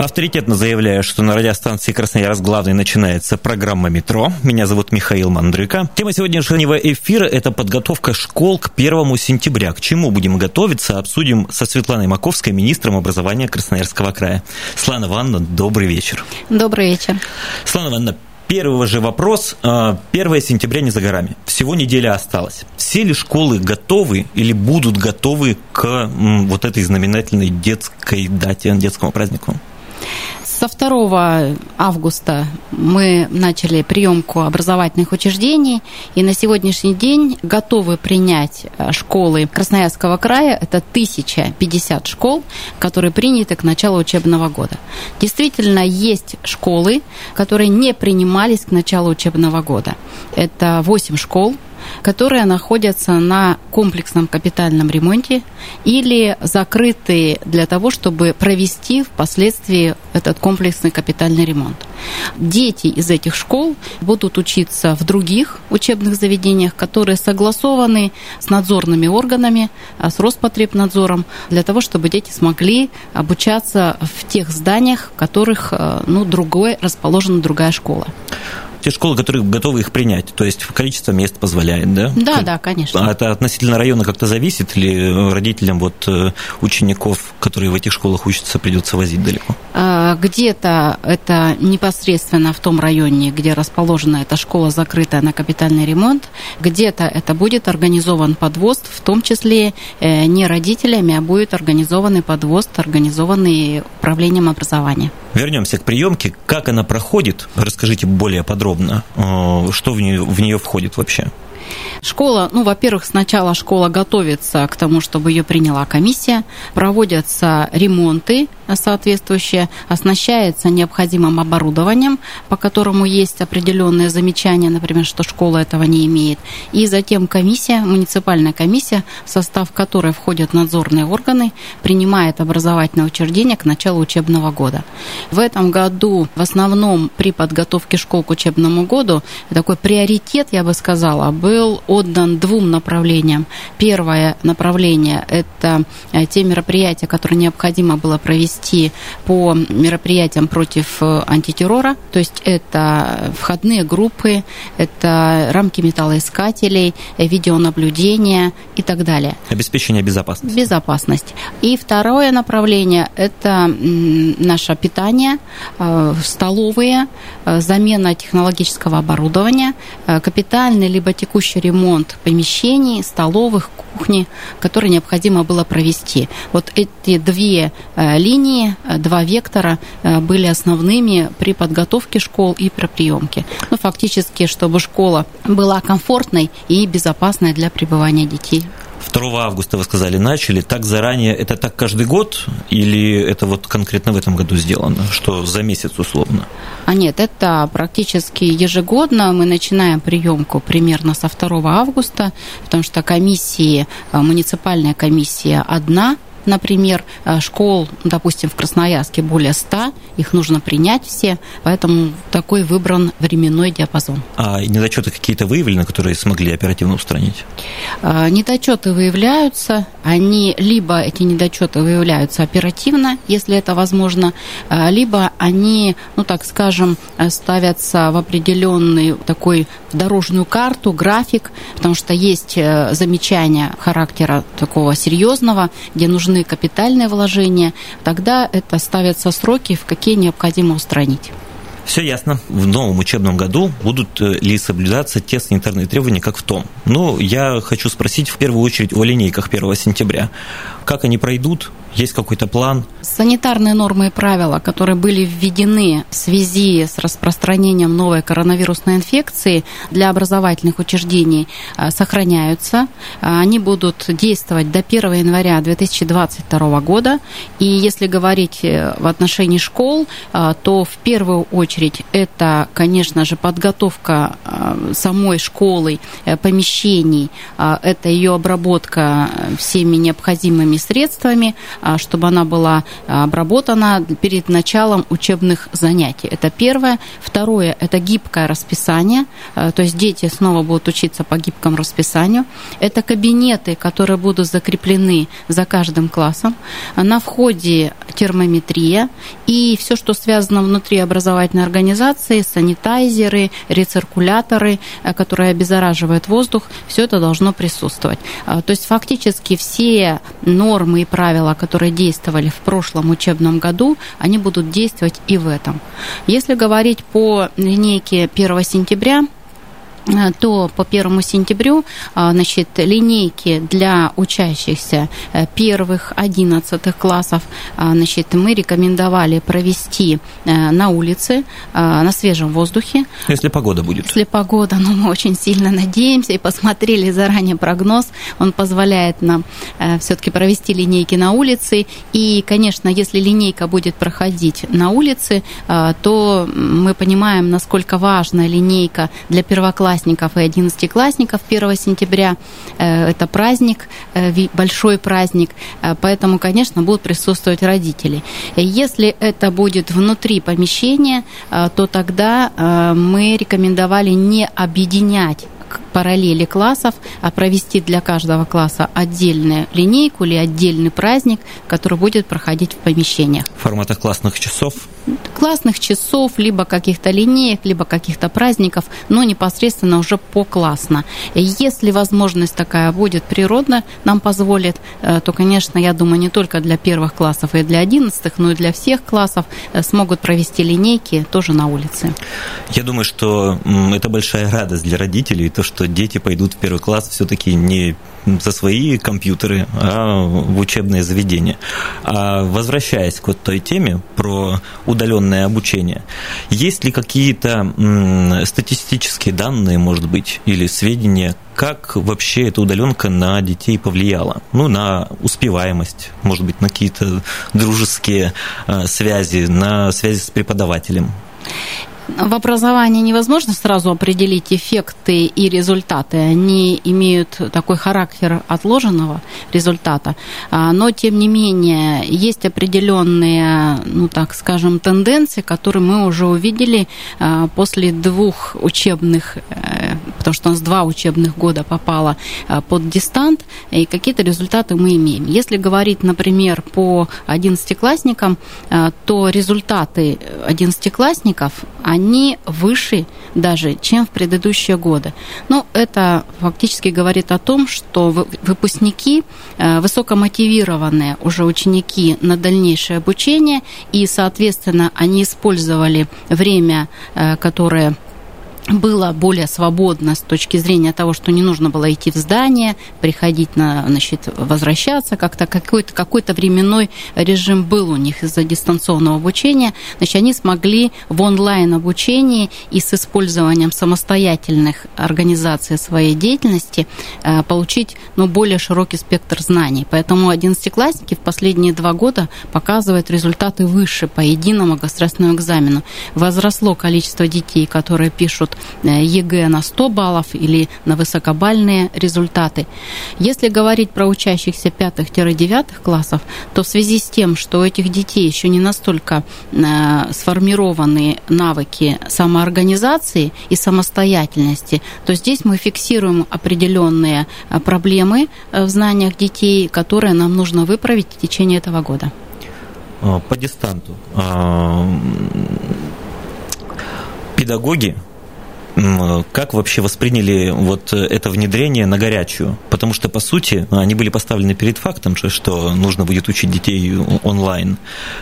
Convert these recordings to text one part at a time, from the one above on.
Авторитетно заявляю, что на радиостанции Красноярск главный начинается программа «Метро». Меня зовут Михаил Мандрыка. Тема сегодняшнего эфира – это подготовка школ к первому сентября. К чему будем готовиться, обсудим со Светланой Маковской, министром образования Красноярского края. Слана Ивановна, добрый вечер. Добрый вечер. Слана Ивановна, Первый же вопрос. 1 сентября не за горами. Всего неделя осталась. Все ли школы готовы или будут готовы к вот этой знаменательной детской дате, детскому празднику? Со 2 августа мы начали приемку образовательных учреждений, и на сегодняшний день готовы принять э, школы Красноярского края. Это 1050 школ, которые приняты к началу учебного года. Действительно, есть школы, которые не принимались к началу учебного года. Это 8 школ, которые находятся на комплексном капитальном ремонте или закрытые для того, чтобы провести впоследствии этот комплексный капитальный ремонт. Дети из этих школ будут учиться в других учебных заведениях, которые согласованы с надзорными органами, а, с Роспотребнадзором, для того, чтобы дети смогли обучаться в тех зданиях, в которых а, ну, другой, расположена другая школа те школы, которые готовы их принять, то есть количество мест позволяет, да? Да, как, да, конечно. А это относительно района как-то зависит или родителям вот э, учеников, которые в этих школах учатся, придется возить далеко? А, где-то это непосредственно в том районе, где расположена эта школа, закрытая на капитальный ремонт, где-то это будет организован подвоз, в том числе э, не родителями, а будет организованный подвоз, организованный управлением образования. Вернемся к приемке. Как она проходит? Расскажите более подробно, э, что в нее, в нее входит вообще. Школа, ну, во-первых, сначала школа готовится к тому, чтобы ее приняла комиссия, проводятся ремонты соответствующие, оснащается необходимым оборудованием, по которому есть определенные замечания, например, что школа этого не имеет. И затем комиссия, муниципальная комиссия, в состав которой входят надзорные органы, принимает образовательное учреждение к началу учебного года. В этом году в основном при подготовке школ к учебному году такой приоритет, я бы сказала, был отдан двум направлениям. Первое направление – это э, те мероприятия, которые необходимо было провести по мероприятиям против э, антитеррора, то есть это входные группы, это рамки металлоискателей, э, видеонаблюдение и так далее. Обеспечение безопасности. Безопасность. И второе направление – это наше питание, столовые, замена технологического оборудования, капитальный либо текущий ремонт помещений, столовых, кухни, которые необходимо было провести. Вот эти две э, линии, э, два вектора э, были основными при подготовке школ и при приемке. Ну, фактически, чтобы школа была комфортной и безопасной для пребывания детей. 2 августа, вы сказали, начали. Так заранее, это так каждый год или это вот конкретно в этом году сделано, что за месяц условно? А нет, это практически ежегодно. Мы начинаем приемку примерно со 2 августа, потому что комиссии, э, муниципальная комиссия одна – например, э, школ, допустим, в Красноярске более 100, их нужно принять все, поэтому такой выбран временной диапазон. А недочеты какие-то выявлены, которые смогли оперативно устранить? Э, недочеты выявляются, они либо эти недочеты выявляются оперативно, если это возможно, э, либо они, ну так скажем, ставятся в определенный такой дорожную карту, график, потому что есть замечания характера такого серьезного, где нужно нужны капитальные вложения, тогда это ставятся сроки, в какие необходимо устранить. Все ясно. В новом учебном году будут э, ли соблюдаться те санитарные требования, как в том? Ну, я хочу спросить в первую очередь о линейках 1 сентября. Как они пройдут? Есть какой-то план? Санитарные нормы и правила, которые были введены в связи с распространением новой коронавирусной инфекции для образовательных учреждений, э, сохраняются. Они будут действовать до 1 января 2022 года. И если говорить э, в отношении школ, э, то в первую очередь это, конечно же, подготовка самой школы, помещений, это ее обработка всеми необходимыми средствами, чтобы она была а, обработана перед началом учебных занятий. Это первое. Второе – это гибкое расписание, а, то есть дети снова будут учиться по гибкому расписанию. Это кабинеты, которые будут закреплены за каждым классом. На входе термометрия и все, что связано внутри образовательной организации, санитайзеры, рециркуляторы, которые обеззараживают воздух, все это должно присутствовать. То есть фактически все нормы и правила, которые действовали в прошлом учебном году, они будут действовать и в этом. Если говорить по линейке 1 сентября, Э, то по первому сентябрю а, значит, линейки для учащихся э, первых, одиннадцатых классов значит, мы рекомендовали провести э, на улице, на свежем воздухе. Если погода будет. Если погода, но мы очень сильно надеемся и посмотрели заранее прогноз, он позволяет нам все-таки провести линейки на улице. И, конечно, если линейка будет проходить на улице, то мы понимаем, насколько важна линейка для первоклассников десятиклассников и одиннадцатиклассников 1 сентября. Э, это праздник, э, большой праздник, э, поэтому, конечно, будут присутствовать родители. Если это будет внутри помещения, то тогда мы рекомендовали не объединять параллели классов, а провести для каждого класса отдельную линейку или отдельный праздник, который будет проходить в помещениях. В форматах классных часов? Классных часов, либо каких-то линеек, либо каких-то праздников, но непосредственно уже по классно. Если возможность такая будет природно, нам позволит, э, то, конечно, я думаю, не только для первых классов и для одиннадцатых, но и для всех классов э, смогут провести линейки тоже на улице. Я думаю, что это большая радость для родителей, то, что дети пойдут в первый класс все-таки не за свои компьютеры, а в учебное заведение. А возвращаясь к вот той теме про удаленное обучение, есть ли какие-то статистические данные, может быть, или сведения, как вообще эта удаленка на детей повлияла? Ну, на успеваемость, может быть, на какие-то дружеские а, связи, на связи с преподавателем? В образовании невозможно сразу определить эффекты и результаты. Они имеют такой характер отложенного результата. А, но, тем не менее, есть определенные, ну так скажем, тенденции, которые мы уже увидели а, после двух учебных, э, потому что у нас два учебных года попало а, под дистант, и какие-то результаты мы имеем. Если говорить, например, по одиннадцатиклассникам, то результаты одиннадцатиклассников, они выше даже, чем в предыдущие годы. Но это фактически говорит о том, что выпускники э, высокомотивированные уже ученики на дальнейшее обучение, и, соответственно, они использовали время, э, которое было более свободно с точки зрения того, что не нужно было идти в здание, приходить на, значит, возвращаться, как-то какой-то какой временной режим был у них из-за дистанционного обучения, значит, они смогли в онлайн обучении и с использованием самостоятельных организаций своей деятельности э, получить ну, более широкий спектр знаний. Поэтому одиннадцатиклассники в последние два года показывают результаты выше по единому государственному экзамену. Возросло количество детей, которые пишут ЕГЭ на 100 баллов или на высокобальные результаты. Если говорить про учащихся 5-9 классов, то в связи с тем, что у этих детей еще не настолько э, сформированы навыки самоорганизации и самостоятельности, то здесь мы фиксируем определенные э, проблемы в знаниях детей, которые нам нужно выправить в течение этого года. По дистанту. А, педагоги Как вообще восприняли вот это внедрение на горячую? Потому что, по сути, они были поставлены перед фактом, что нужно будет учить детей онлайн.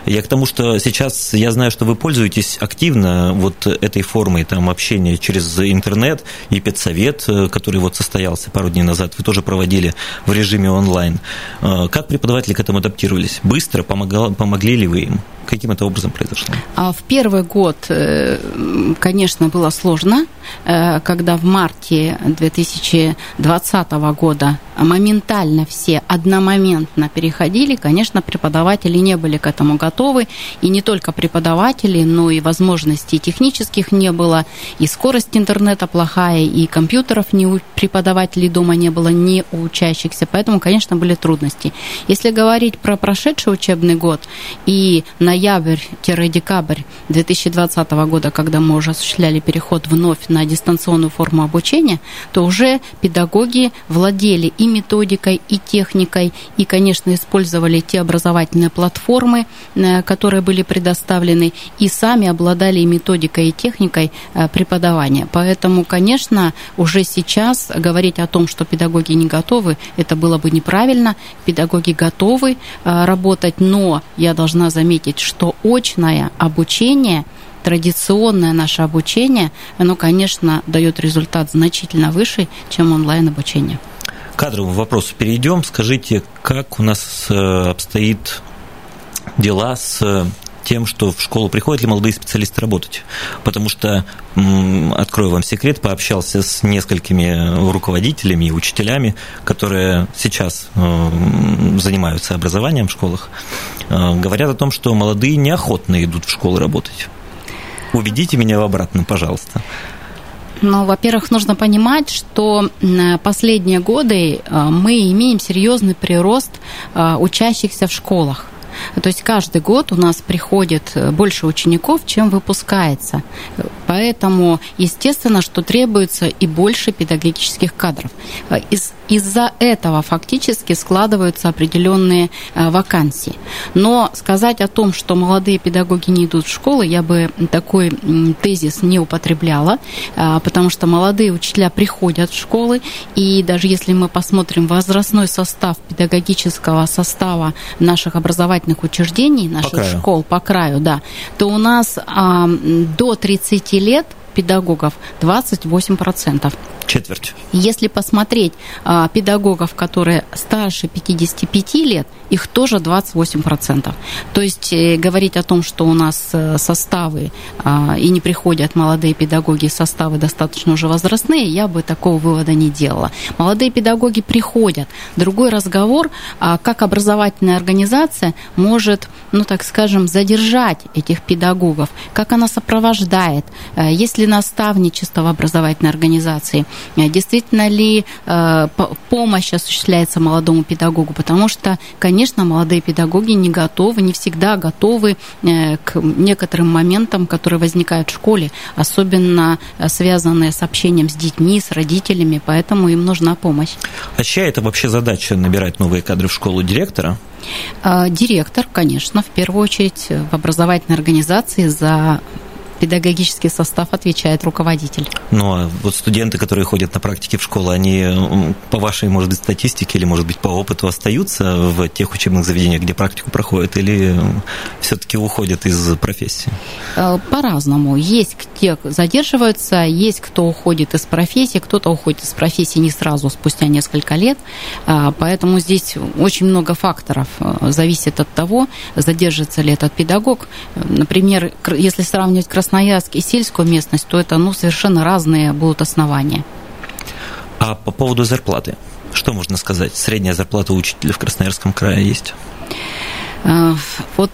Я к тому, что сейчас я знаю, что вы пользуетесь активно вот этой формой там, общения через интернет, и педсовет, э, который вот состоялся пару дней назад, вы тоже проводили в режиме онлайн. Э, как преподаватели к этому адаптировались? Быстро помогли ли вы им? Каким это образом произошло? А в первый год, э, конечно, было сложно, когда в марте 2020 года моментально все одномоментно переходили, конечно, преподаватели не были к этому готовы, и не только преподаватели, но и возможностей технических не было, и скорость интернета плохая, и компьютеров ни у преподавателей дома не было, ни у учащихся, поэтому, конечно, были трудности. Если говорить про прошедший учебный год и ноябрь-декабрь 2020 года, когда мы уже осуществляли переход вновь на дистанционную форму обучения, то уже педагоги владели и методикой, и техникой, и, конечно, использовали те образовательные платформы, э, которые были предоставлены, и сами обладали и методикой, и техникой э, преподавания. Поэтому, конечно, уже сейчас говорить о том, что педагоги не готовы, это было бы неправильно. Педагоги готовы э, работать, но я должна заметить, что очное обучение традиционное наше обучение, оно, конечно, дает результат значительно выше, чем онлайн-обучение. К кадровому вопросу перейдем. Скажите, как у нас э, обстоит дела с тем, что в школу приходят ли молодые специалисты работать. Потому что, открою вам секрет, пообщался с несколькими руководителями и учителями, которые сейчас э, занимаются образованием в школах, э, говорят о том, что молодые неохотно идут в школу работать. Убедите меня в обратном, пожалуйста. Ну, во-первых, нужно понимать, что последние годы э, мы имеем серьезный прирост учащихся в школах. То есть каждый год у нас приходит э, больше учеников, чем выпускается. Поэтому, естественно, что требуется и больше педагогических кадров. Э, из, из-за этого фактически складываются определенные э, вакансии. Но сказать о том, что молодые педагоги не идут в школы, я бы такой тезис не употребляла, потому что молодые учителя приходят в школы, и даже если мы посмотрим возрастной состав педагогического состава наших образовательных образовательных учреждений, наших по школ по краю, да, то у нас а, до 30 лет педагогов 28% четверть. Если посмотреть а, педагогов, которые старше 55 лет, их тоже 28%. То есть э, говорить о том, что у нас э, составы а, и не приходят молодые педагоги, составы достаточно уже возрастные, я бы такого вывода не делала. Молодые педагоги приходят. Другой разговор, а, как образовательная организация может, ну так скажем, задержать этих педагогов, как она сопровождает, э, есть ли наставничество в образовательной организации, действительно ли э, помощь осуществляется молодому педагогу, потому что, конечно, молодые педагоги не готовы, не всегда готовы э, к некоторым моментам, которые возникают в школе, особенно связанные с общением с детьми, с родителями, поэтому им нужна помощь. А чья это вообще задача набирать новые кадры в школу директора? Директор, конечно, в первую очередь в образовательной организации за педагогический состав отвечает руководитель. Ну, а вот студенты, которые ходят на практике в школу, они по вашей, может быть, статистике или, может быть, по опыту остаются в тех учебных заведениях, где практику проходят, или все-таки уходят из профессии? Э, по-разному. Есть те задерживаются, есть кто уходит из профессии, кто-то уходит из профессии не сразу, спустя несколько лет. А, поэтому здесь очень много факторов э, зависит от того, задержится ли этот педагог. Например, если сравнивать красоту Красноярск и сельскую местность, то это ну, совершенно разные будут основания. А по поводу зарплаты, что можно сказать? Средняя зарплата учителя в Красноярском крае есть? Э, вот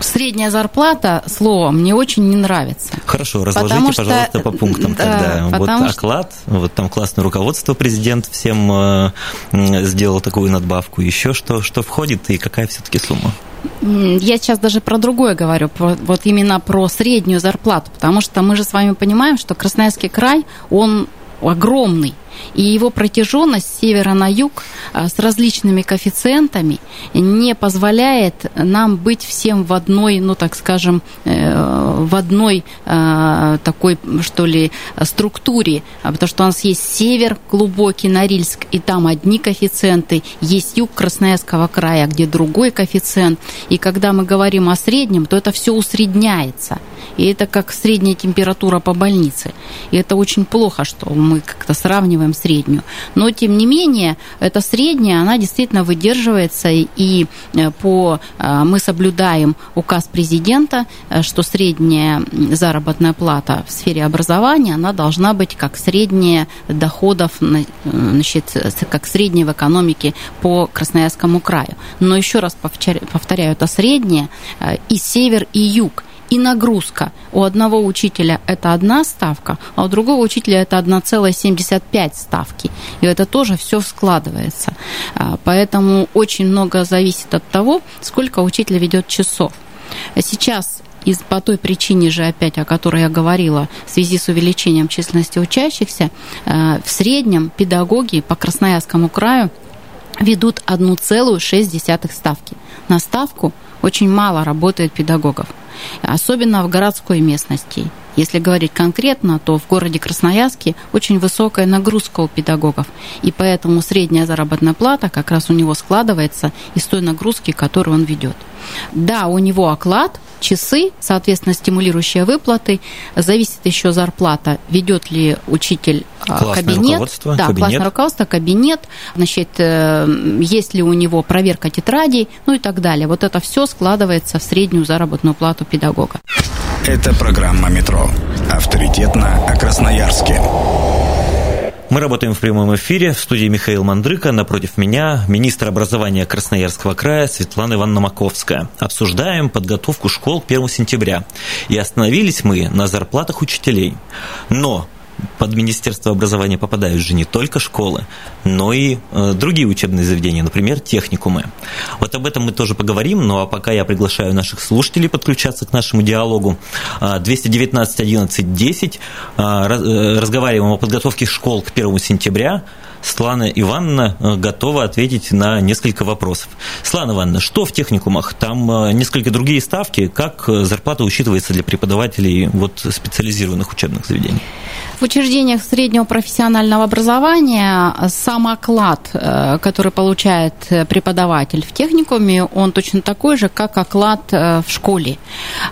средняя зарплата, слово, мне очень не нравится. Хорошо, разложите, потому пожалуйста, по пунктам да, тогда. Вот что... оклад, вот там классное руководство, президент всем э, сделал такую надбавку. Еще что, что входит и какая все-таки сумма? Я сейчас даже про другое говорю, про, вот именно про среднюю зарплату, потому что мы же с вами понимаем, что Красноярский край, он огромный. И его протяженность с севера на юг а, с различными коэффициентами не позволяет нам быть всем в одной, ну так скажем, э, в одной а, такой, что ли, структуре, потому что у нас есть север глубокий, Норильск, и там одни коэффициенты, есть юг Красноярского края, где другой коэффициент, и когда мы говорим о среднем, то это все усредняется, и это как средняя температура по больнице, и это очень плохо, что мы как-то сравниваем среднюю, но тем не менее, эта средняя, она действительно выдерживается, и э, по, э, мы соблюдаем указ президента, э, что средняя заработная плата в сфере образования, она должна быть как средняя доходов, значит, как средняя в экономике по Красноярскому краю. Но еще раз повторяю, это средняя и север, и юг и нагрузка. У одного учителя это одна ставка, а у другого учителя это 1,75 ставки. И это тоже все складывается. А, поэтому очень много зависит от того, сколько учитель ведет часов. Сейчас из, по той причине же, опять, о которой я говорила, в связи с увеличением численности учащихся, а, в среднем педагоги по Красноярскому краю ведут 1,6 ставки. На ставку очень мало работает педагогов, особенно в городской местности. Если говорить конкретно, то в городе Красноярске очень высокая нагрузка у педагогов, и поэтому средняя заработная плата как раз у него складывается из той нагрузки, которую он ведет. Да, у него оклад, часы, соответственно, стимулирующие выплаты. Зависит еще зарплата, ведет ли учитель а, классное кабинет. Руководство, да, кабинет. классное руководство, кабинет. Значит, э, есть ли у него проверка тетрадей, ну и так далее. Вот это все складывается в среднюю заработную плату педагога. Это программа «Метро». Авторитетно о Красноярске. Мы работаем в прямом эфире. В студии Михаил Мандрыка. Напротив меня министр образования Красноярского края Светлана Ивановна Маковская. Обсуждаем подготовку школ к 1 сентября. И остановились мы на зарплатах учителей. Но под Министерство образования попадают же не только школы, но и э, другие учебные заведения, например, техникумы. Вот об этом мы тоже поговорим, ну а пока я приглашаю наших слушателей подключаться к нашему диалогу. 219 11 10. Разговариваем о подготовке школ к 1 сентября. Светлана Ивановна э, готова ответить на несколько вопросов. Светлана Ивановна, что в техникумах? Там э, несколько другие ставки. Как э, зарплата учитывается для преподавателей вот, специализированных учебных заведений? В учреждениях среднего профессионального образования сам оклад, который получает преподаватель в техникуме, он точно такой же, как оклад в школе.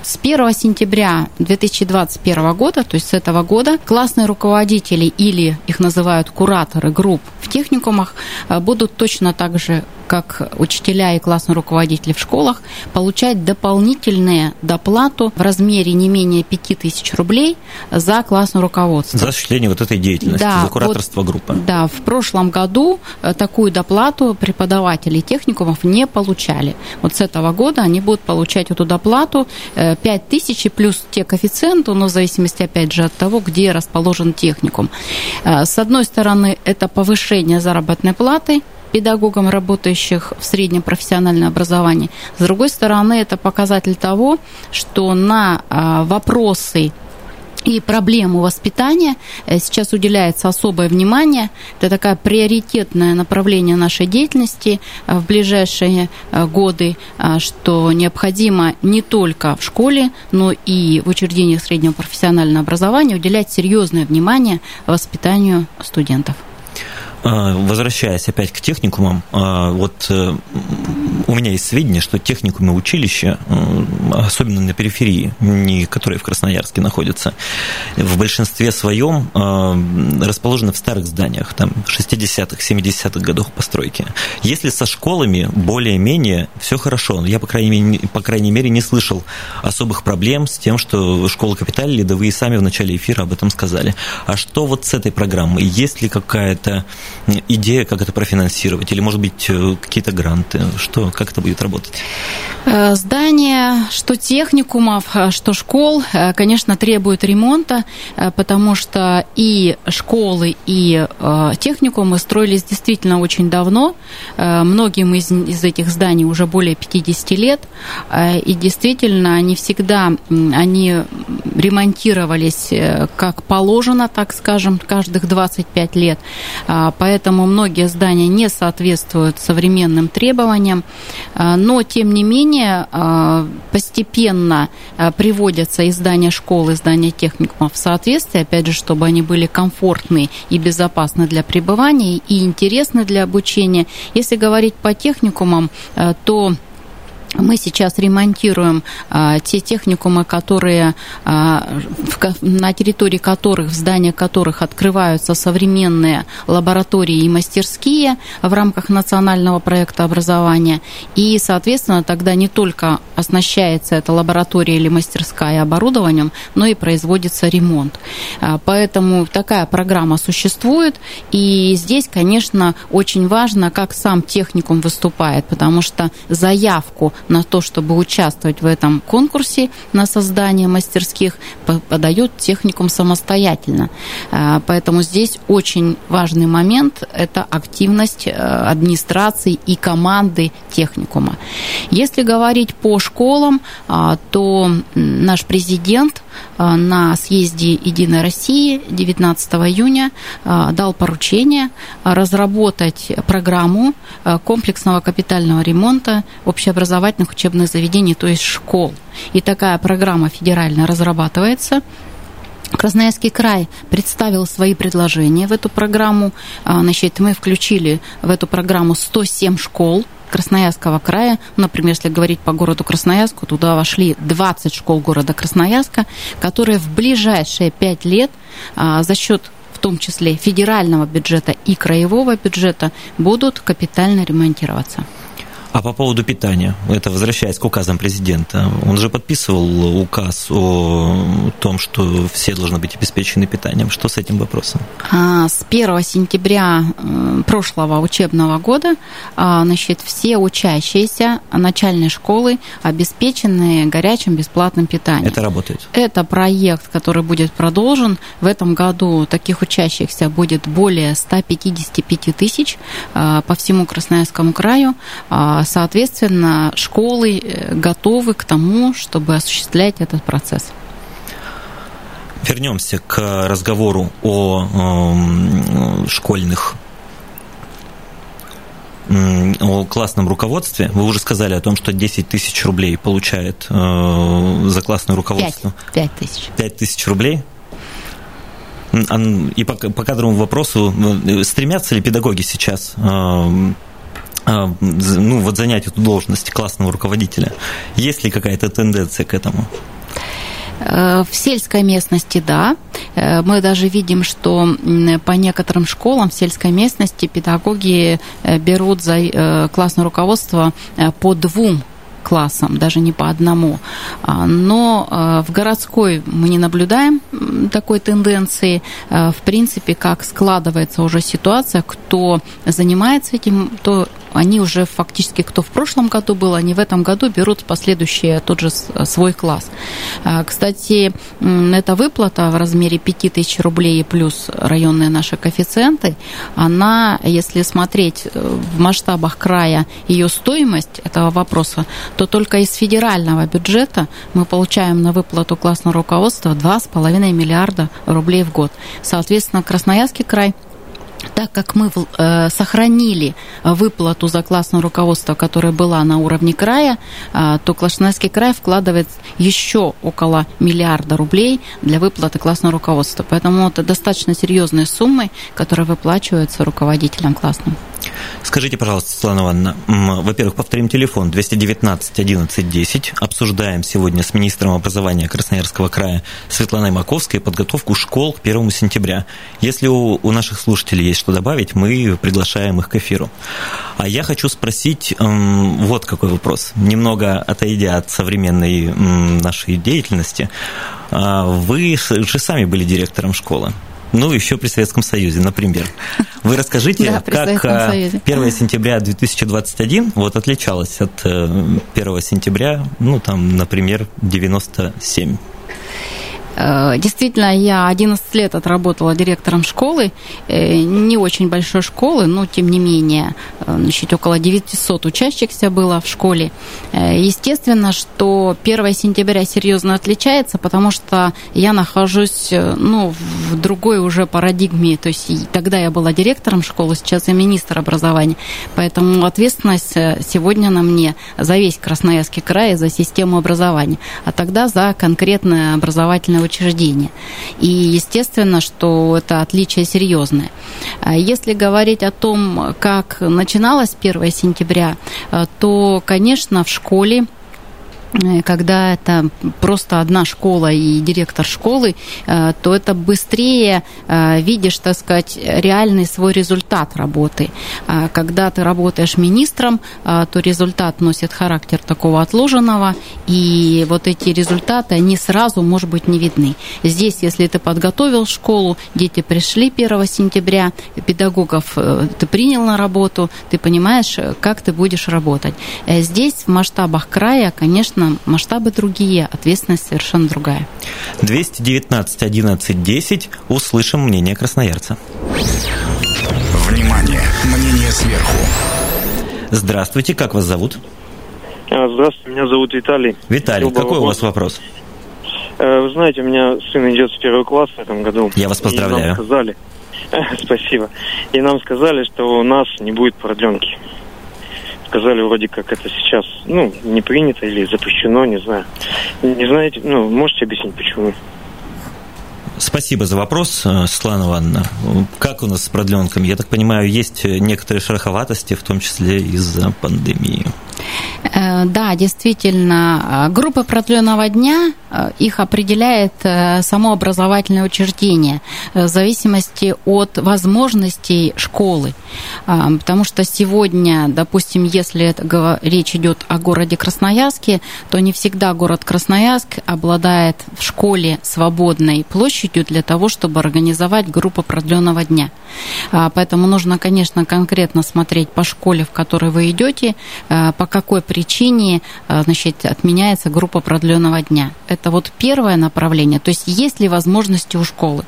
С 1 сентября 2021 года, то есть с этого года, классные руководители или их называют кураторы групп в техникумах э, будут точно так же, как учителя и классные руководители в школах, получать дополнительную доплату в размере не менее 5000 рублей за классное руководство. За осуществление вот этой деятельности, да, за кураторство вот, группы. Да, в прошлом году э, такую доплату преподаватели техникумов не получали. Вот с этого года они будут получать эту доплату 5000 э, плюс те коэффициенты, но в зависимости, опять же, от того, где расположен техникум. С одной стороны, это повышение заработной платы педагогам, работающих в среднем профессиональном образовании. С другой стороны, это показатель того, что на а, вопросы и проблему воспитания э, сейчас уделяется особое внимание. Это такое приоритетное направление нашей деятельности э, в ближайшие э, годы, что необходимо не только в школе, но и в учреждениях среднего профессионального образования уделять серьезное внимание воспитанию студентов. А, возвращаясь опять к техникумам, а, вот э, у меня есть сведения, что техникумы училища, особенно на периферии, не которые в Красноярске находятся, в большинстве своем э, расположены в старых зданиях, там 60-х, 70-х годов постройки. Если со школами более-менее все хорошо, я, по крайней, мере, по крайней мере, не слышал особых проблем с тем, что школа капиталили, да вы и сами в начале эфира об этом сказали. А что вот с этой программой? Есть ли какая-то идея, как это профинансировать? Или, может быть, э, какие-то гранты? Что, Как это будет работать? Э, здание, что техникумов, э, что школ, э, конечно, требует ремонта, потому что и школы, и техникумы строились действительно очень давно. Многим из, из этих зданий уже более 50 лет, и действительно не всегда они ремонтировались как положено, так скажем, каждых 25 лет. Поэтому многие здания не соответствуют современным требованиям, но тем не менее а, постепенно а, приводятся издания школ, издания техникумов в соответствие, опять же, чтобы они были комфортны и безопасны для пребывания и интересны для обучения. Если говорить по техникумам, то мы сейчас ремонтируем а, те техникумы, которые а, в, на территории которых, в зданиях которых открываются современные лаборатории и мастерские в рамках национального проекта образования. И, соответственно, тогда не только оснащается эта лаборатория или мастерская оборудованием, но и производится ремонт. А, поэтому такая программа существует. И здесь, конечно, очень важно, как сам техникум выступает, потому что заявку на то, чтобы участвовать в этом конкурсе на создание мастерских, подает техникум самостоятельно. А, поэтому здесь очень важный момент – это активность э, администрации и команды техникума. Если говорить по школам, а, то наш президент на съезде «Единой России» 19 июня дал поручение разработать программу комплексного капитального ремонта общеобразовательных учебных заведений, то есть школ. И такая программа федерально разрабатывается. Красноярский край представил свои предложения в эту программу. Значит, мы включили в эту программу 107 школ Красноярского края. Например, если говорить по городу Красноярску, туда вошли 20 школ города Красноярска, которые в ближайшие 5 лет а, за счет в том числе федерального бюджета и краевого бюджета будут капитально ремонтироваться. А по поводу питания, это возвращаясь к указам президента, он же подписывал указ о том, что все должны быть обеспечены питанием. Что с этим вопросом? А, с 1 сентября э, прошлого учебного года а, значит, все учащиеся начальной школы обеспечены горячим бесплатным питанием. Это работает? Это проект, который будет продолжен. В этом году таких учащихся будет более 155 тысяч а, по всему Красноярскому краю Соответственно, школы э, готовы к тому, чтобы осуществлять этот процесс. Вернемся к разговору о э, школьных о классном руководстве. Вы уже сказали о том, что 10 тысяч рублей получает э, за классное руководство. 5, 5 тысяч. 5 тысяч рублей? И по, по кадровому вопросу, э, стремятся ли педагоги сейчас а, ну, вот занять эту должность классного руководителя? Есть ли какая-то тенденция к этому? Э, в сельской местности, да. Э, мы даже видим, что по некоторым школам в сельской местности педагоги э, берут за классное руководство по двум классам, даже не по одному. А, но в городской мы не наблюдаем такой тенденции. В принципе, как складывается уже ситуация, кто занимается этим, то они уже фактически, кто в прошлом году был, они в этом году берут последующий тот же свой класс. А, кстати, эта выплата в размере 5000 рублей плюс районные наши коэффициенты, она, если смотреть э, в масштабах края ее стоимость этого вопроса, то только из федерального бюджета мы получаем на выплату классного руководства 2,5 миллиарда рублей в год. Соответственно, Красноярский край так как мы э, сохранили выплату за классное руководство, которая была на уровне края, э, то Клашнайский край вкладывает еще около миллиарда рублей для выплаты классного руководства. Поэтому это достаточно серьезные суммы, которые выплачиваются руководителям классным. Скажите, пожалуйста, Светлана Ивановна, во-первых, повторим телефон 219 11 10. Обсуждаем сегодня с министром образования Красноярского края Светланой Маковской подготовку школ к 1 сентября. Если у, у наших слушателей есть что добавить, мы приглашаем их к эфиру. А я хочу спросить эм, вот какой вопрос. Немного отойдя от современной эм, нашей деятельности, э, вы же сами были директором школы. Ну, еще при Советском Союзе, например. Вы расскажите, да, как 1 сентября 2021 вот отличалось от 1 сентября, ну, там, например, 97? Э, действительно, я 11 лет отработала директором школы, э, не очень большой школы, но тем не менее, э, значит, около 900 учащихся было в школе. Естественно, что 1 сентября серьезно отличается, потому что я нахожусь ну, в другой уже парадигме. То есть тогда я была директором школы, сейчас я министр образования. Поэтому ответственность сегодня на мне за весь Красноярский край, за систему образования. А тогда за конкретное образовательное учреждения. И естественно, что это отличие серьезное. А если говорить о том, как начиналось 1 сентября, э, то, конечно, в школе когда это просто одна школа и директор школы, э, то это быстрее э, видишь, так сказать, реальный свой результат работы. А когда ты работаешь министром, то результат носит характер такого отложенного, и вот эти результаты, они сразу, может быть, не видны. Здесь, если ты подготовил школу, дети пришли 1 сентября, педагогов ты принял на работу, ты понимаешь, как ты будешь работать. Здесь в масштабах края, конечно, конечно, масштабы другие, ответственность совершенно другая. 219 11 10. Услышим мнение красноярца. Внимание! Мнение сверху. Здравствуйте, как вас зовут? А, здравствуйте, меня зовут Виталий. Виталий, Любого какой у вас вопрос? Э, вы знаете, у меня сын идет в первый класс в этом году. Я вас поздравляю. И нам сказали, спасибо. И нам сказали, что у нас не будет продленки сказали вроде как это сейчас, ну, не принято или запрещено, не знаю. Не знаете, ну, можете объяснить, почему? Спасибо за вопрос, э, Светлана Ивановна. Как у нас с продленками? Я так понимаю, есть некоторые шероховатости, в том числе из-за пандемии. Э, да, действительно, э, группы продленного дня, э, их определяет само образовательное учреждение в зависимости от возможностей школы. Потому что сегодня, допустим, если речь идет о городе Красноярске, то не всегда город Красноярск обладает в школе свободной площадью для того, чтобы организовать группу продленного дня. Поэтому нужно, конечно, конкретно смотреть по школе, в которой вы идете, по какой причине э, значит, отменяется группа продленного дня. Это вот первое направление. То есть есть ли возможности у школы?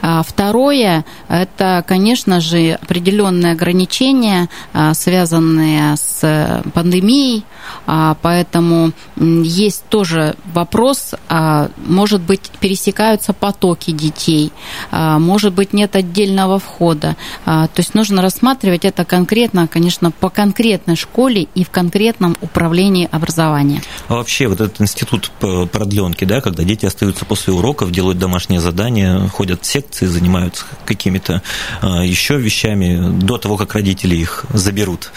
А второе – это, конечно же, определенные ограничения, а, связанные с пандемией, а, поэтому есть тоже вопрос, может быть, пересекаются потоки детей, может быть, нет отдельного входа. То есть нужно рассматривать это конкретно, конечно, по конкретной школе и в конкретном управлении образования. А вообще вот этот институт продленки, да, когда дети остаются после уроков, делают домашние задания, ходят секции, занимаются какими-то а, еще вещами до того, как родители их заберут.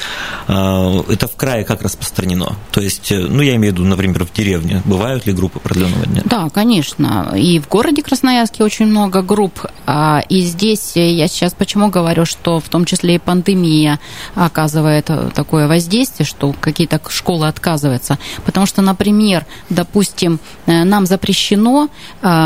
А, это в крае как распространено? То есть, э, ну, я имею в виду, например, в деревне. Бывают ли группы продленного дня? Да, конечно. И в городе Красноярске очень много групп. А, и здесь я сейчас почему говорю, что в том числе и пандемия оказывает такое воздействие, что какие-то школы отказываются. Потому что, например, допустим, э, нам запрещено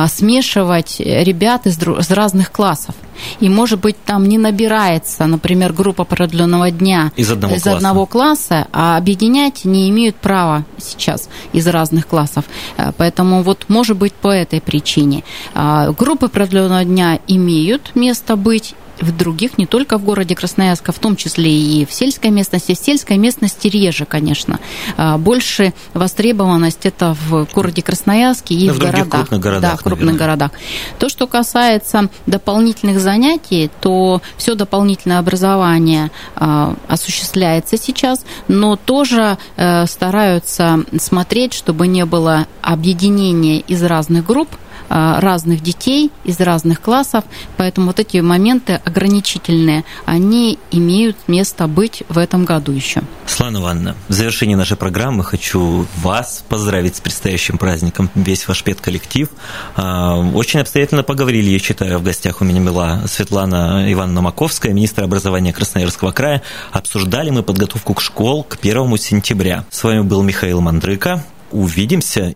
смешивать ребят из из разных классов. И, может быть, там не набирается, например, группа продленного дня из одного, из класса. одного класса, а объединять не имеют права сейчас из разных классов. Э, поэтому вот, может быть, по этой причине. А, группы продленного дня имеют место быть, в других, не только в городе Красноярска, в том числе и в сельской местности. В сельской местности реже, конечно. А, больше востребованность это в городе Красноярске и да, в, в городах. крупных городах. Да, в крупных наверное. городах. То, что касается дополнительных занятий, то все дополнительное образование а, осуществляется сейчас, но тоже э, стараются смотреть, чтобы не было объединения из разных групп, разных детей из разных классов, поэтому вот эти моменты ограничительные, они имеют место быть в этом году еще. Слана Ивановна, в завершении нашей программы хочу вас поздравить с предстоящим праздником, весь ваш педколлектив. А, очень обстоятельно поговорили, я читаю, в гостях у меня была Светлана Ивановна Маковская, министр образования Красноярского края. Обсуждали мы подготовку к школ к первому сентября. С вами был Михаил Мандрыка. Увидимся.